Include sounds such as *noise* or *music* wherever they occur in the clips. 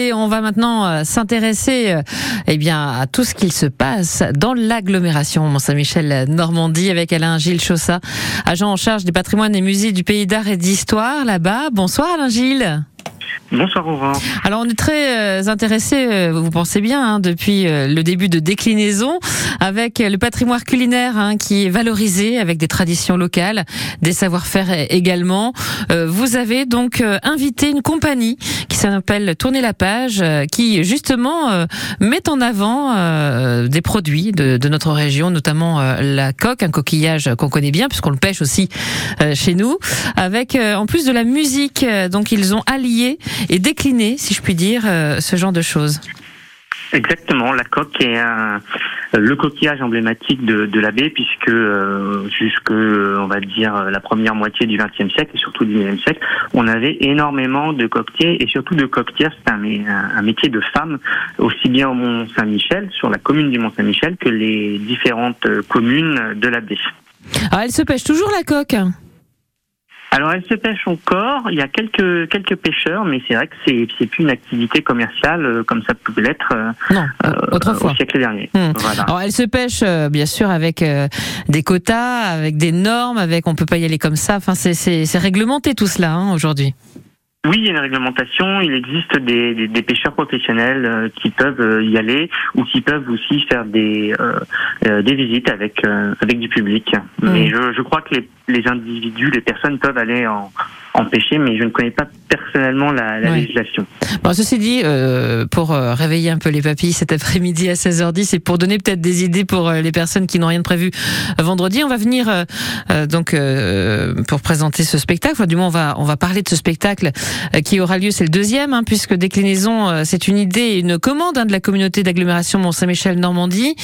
Et on va maintenant euh, s'intéresser euh, eh bien, à tout ce qu'il se passe dans l'agglomération Mont-Saint-Michel Normandie avec Alain Gilles Chaussat, agent en charge des patrimoines et musées du pays d'art et d'histoire là-bas. Bonsoir Alain Gilles. Bonsoir Aurore. Alors on est très euh, intéressé, euh, vous pensez bien, hein, depuis euh, le début de déclinaison, avec le patrimoine culinaire hein, qui est valorisé avec des traditions locales, des savoir-faire également. vous avez donc invité une compagnie qui s'appelle Tourner la page, qui justement met en avant des produits de, de, notre région, notamment la coque, un coquillage qu'on connaît bien puisqu'on le pêche aussi chez nous, avec en plus de la musique. Donc ils ont allié et décliner, si je puis dire, euh, ce genre de choses. Exactement, la coque est un, le coquillage emblématique de, de la baie, puisque euh, jusque, on va dire, la première moitié du XXe siècle et surtout du XIXe siècle, on avait énormément de coquetiers et surtout de coquetières. C'est un, un, métier de femme, aussi bien au Mont-Saint-Michel, sur la commune du Mont-Saint-Michel, que les différentes communes de la baie. Ah, elle se pêche toujours la coque? Alors elle se pêche encore. Il y a quelques quelques pêcheurs, mais c'est vrai que c'est c'est plus une activité commerciale euh, comme ça pouvait l'être euh, euh, autrefois au siècle dernier. Hmm. Alors elle se pêche bien sûr avec des quotas, avec des normes, avec on peut pas y aller comme ça. Enfin c'est c'est réglementé tout cela hein, aujourd'hui. Oui, il y a une réglementation. Il existe des, des, pêcheurs professionnels euh, qui peuvent euh, y aller ou qui peuvent aussi faire des euh, des visites avec avec du public. Mais je, je crois que les, les individus, les personnes peuvent aller en, empêcher, mais je ne connais pas personnellement la, législation. Bon, ceci dit, euh, pour euh, réveiller un peu les papilles cet après-midi à 16h10 et pour donner peut-être des idées pour euh, les personnes qui n'ont rien de prévu vendredi, on va venir donc pour présenter ce spectacle. Enfin, du moins, on va on va parler de ce spectacle qui aura lieu. C'est le deuxième, hein, puisque déclinaison, c'est une idée, une commande hein, de la communauté d'agglomération Mont-Saint-Michel Normandie.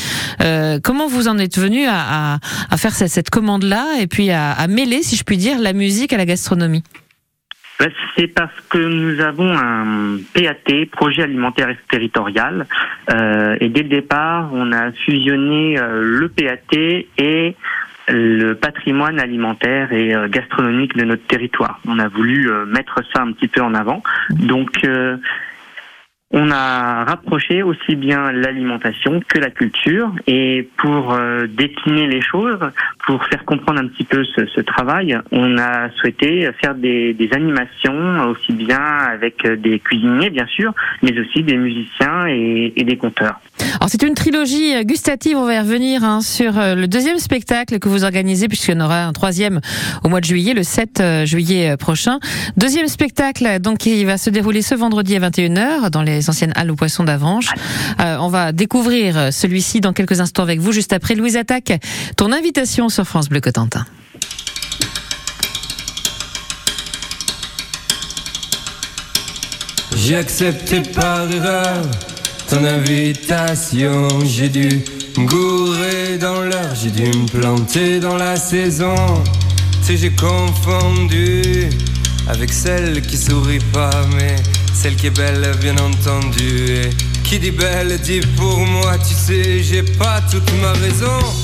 comment vous en êtes venu à, à, faire cette, cette commande-là et puis à, à mêler, si je puis dire, la musique à la gastronomie? Ben, c'est parce que nous avons un PAT, projet alimentaire territorial, euh, et dès le départ, on a fusionné euh, le PAT et le patrimoine alimentaire et euh, gastronomique de notre territoire. On a voulu mettre ça un petit peu en avant. Donc on a rapproché aussi bien l'alimentation que la culture et pour décliner les choses, pour faire comprendre un petit peu ce, travail, on a souhaité faire des, animations aussi bien avec des cuisiniers bien sûr, mais aussi des musiciens et, des conteurs. Alors c'est une trilogie gustative, on va y revenir hein, sur euh, le deuxième spectacle que vous organisez puisqu'il y en aura un troisième au mois de juillet, le 7 euh, juillet prochain. Deuxième spectacle donc qui va se dérouler ce vendredi à 21h dans les anciennes halles aux poissons d'Avanche. Euh, on va découvrir celui-ci dans quelques instants avec vous, juste après Louise Attaque, ton invitation sur France Bleu Cotentin. J'ai accepté par erreur ton invitation. J'ai dû me gourer dans l'heure, j'ai dû me planter dans la saison. Tu j'ai confondu avec celle qui sourit pas, mais celle qui est belle, bien entendu. Et qui dit belle dit pour moi, tu sais, j'ai pas toute ma raison.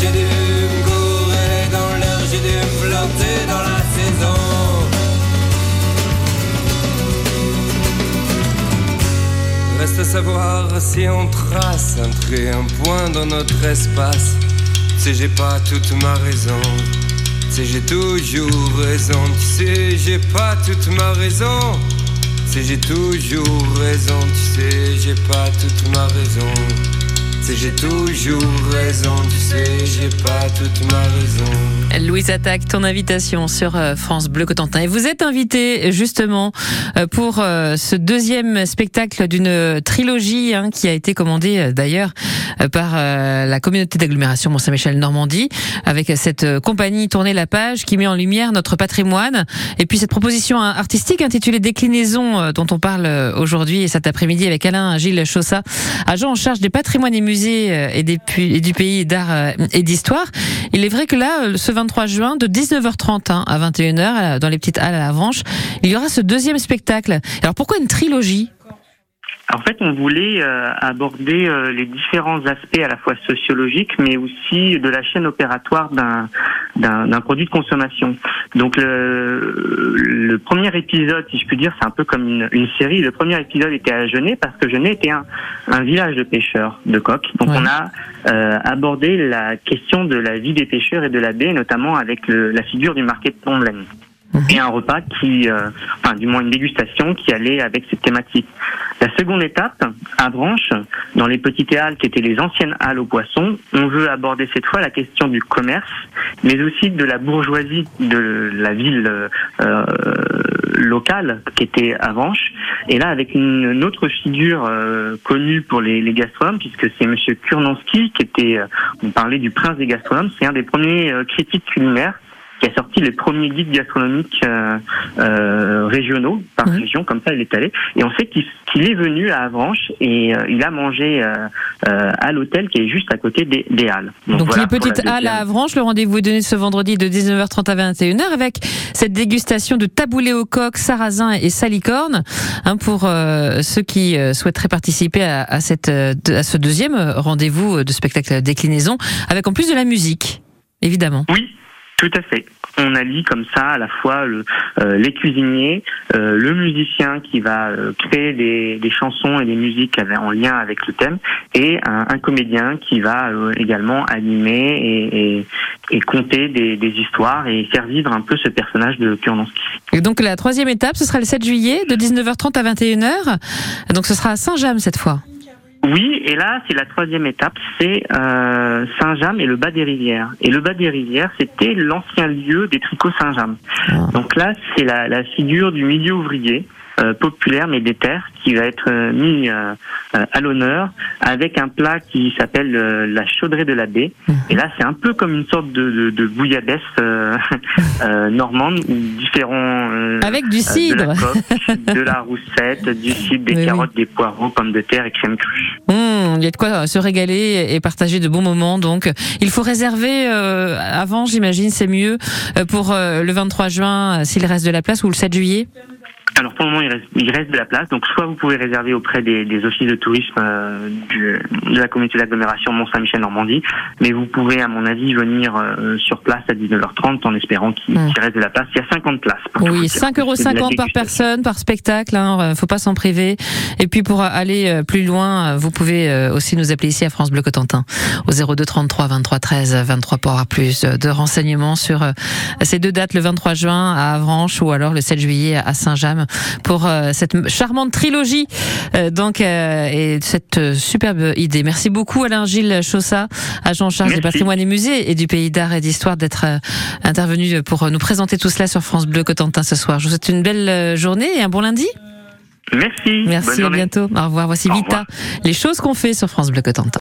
j'ai dû me courir dans l'heure, j'ai dû me dans la saison. Reste à savoir si on trace un trait, un point dans notre espace. Tu sais, j'ai pas toute ma raison. Tu sais, j'ai toujours raison. Tu sais, j'ai pas toute ma raison. Tu sais, j'ai toujours raison. Tu sais, j'ai pas toute ma raison. Sais, j'ai toujours raison. Tu sais, j'ai pas toute ma raison. Louise Attaque, ton invitation sur euh, France Bleu Cotentin. Et vous êtes invité justement euh, pour euh, ce deuxième spectacle d'une trilogie hein, qui a été commandée d'ailleurs par la communauté d'agglomération Mont-Saint-Michel Normandie avec cette compagnie Tourner la page qui met en lumière notre patrimoine et puis cette proposition artistique intitulée Déclinaison dont on parle aujourd'hui et cet après-midi avec Alain Gilles Chaussat, agent en charge des patrimoines et musées et, des, et du pays d'art et d'histoire. Il est vrai que là, ce 23 juin, de 19h30 hein, à 21h, dans les petites halles à la Vanche, il y aura ce deuxième spectacle. Alors pourquoi une trilogie? En fait, on voulait euh, aborder euh, les différents aspects à la fois sociologiques, mais aussi de la chaîne opératoire d'un produit de consommation. Donc le, le, premier épisode, si je puis dire, c'est un peu comme une, une, série. Le premier épisode était à Genet parce que Genet était un, un village de pêcheurs de coques. Donc on a euh, abordé la question de la vie des pêcheurs et de la baie, notamment avec le, la figure du marquet de Tomblaine et un repas qui, euh, enfin du moins une dégustation qui allait avec cette thématique. La seconde étape, à Branche, dans les petites halles qui étaient les anciennes halles aux poissons, on veut aborder cette fois la question du commerce, mais aussi de la bourgeoisie de la ville euh, locale qui était à Branche. Et là, avec une, autre figure euh, connue pour les, les gastronomes, puisque c'est Monsieur Kurnonski qui était, euh, on parlait du prince des gastronomes, c'est un des premiers euh, critiques culinaires qui a sorti les premiers guides gastronomiques euh, euh, régionaux par région, comme ça il est allé. Et on sait qu'il est venu à Avranches et euh, il a mangé à l'hôtel qui est juste à côté des, Halles. Donc, les petites Halles à Avranches, le rendez-vous est donné ce vendredi de 19h30 à 21h avec cette dégustation de taboulé au coq, sarrasin et salicorne hein, pour ceux qui souhaiteraient participer à, à, cette, à ce deuxième rendez-vous de spectacle déclinaison avec en plus de la musique, évidemment. Oui, tout à fait. On allie comme ça à la fois le, euh, les cuisiniers, euh, le musicien qui va euh, créer des, des, chansons et des musiques en lien avec le thème, et un, un comédien qui va également animer et, et, et conter des, des, histoires et faire vivre un peu ce personnage de Kurnonski. Et donc la troisième étape, ce sera le 7 juillet de 19h30 à 21h. Donc ce sera à Saint-James cette fois. Oui, et là, c'est la troisième étape, c'est euh, Saint-James et le bas des rivières. Et le bas des rivières, c'était l'ancien lieu des tricots Saint-James. Ah. Donc là, c'est la, la, figure du milieu ouvrier euh, populaire, mais des terres, qui va être euh, mis euh, à l'honneur avec un plat qui s'appelle la chaudrée de la baie. Et là, c'est un peu comme une sorte de, de, de bouillabaisse *laughs* normande où différents avec du cidre, de la, roussette, du *laughs* cidre, des carottes, des poireaux, pommes de terre et crème crue. Mmh, il y a de quoi se régaler et partager de bons moments. Donc, il faut réserver avant, j'imagine, c'est mieux pour le 23 juin s'il reste de la place ou le 7 juillet? Alors pour le moment, il reste, il reste, de la place. Donc soit vous pouvez réserver auprès des, des offices de tourisme euh, du, de la communauté d'agglomération Mont-Saint-Michel-Normandie, mais vous pouvez, à mon avis, venir euh, sur place à 19h30 en espérant qu'il hmm. reste de la place. Il y a 50 places. Oui, 5,50 euros par personne, par spectacle. Hein, faut pas s'en priver. Et puis pour aller euh, plus loin, vous pouvez aussi nous appeler ici à France Bleu Cotentin au 02 33 23 13 23 pour avoir plus de renseignements sur ces deux dates, le 23 juin à Avranches ou alors le 7 juillet à Saint-James pour euh, cette charmante trilogie euh, donc euh, et cette superbe idée. Merci beaucoup Alain Gilles Chaussat, agent en charge du patrimoine et musées et du pays d'art et d'histoire d'être intervenu pour nous présenter tout cela sur France Bleu Cotentin ce soir. Je vous souhaite une belle journée et un bon lundi. Merci. Merci, à bientôt. Au revoir. Voici Vita, les choses qu'on fait sur France Bleu Cotentin.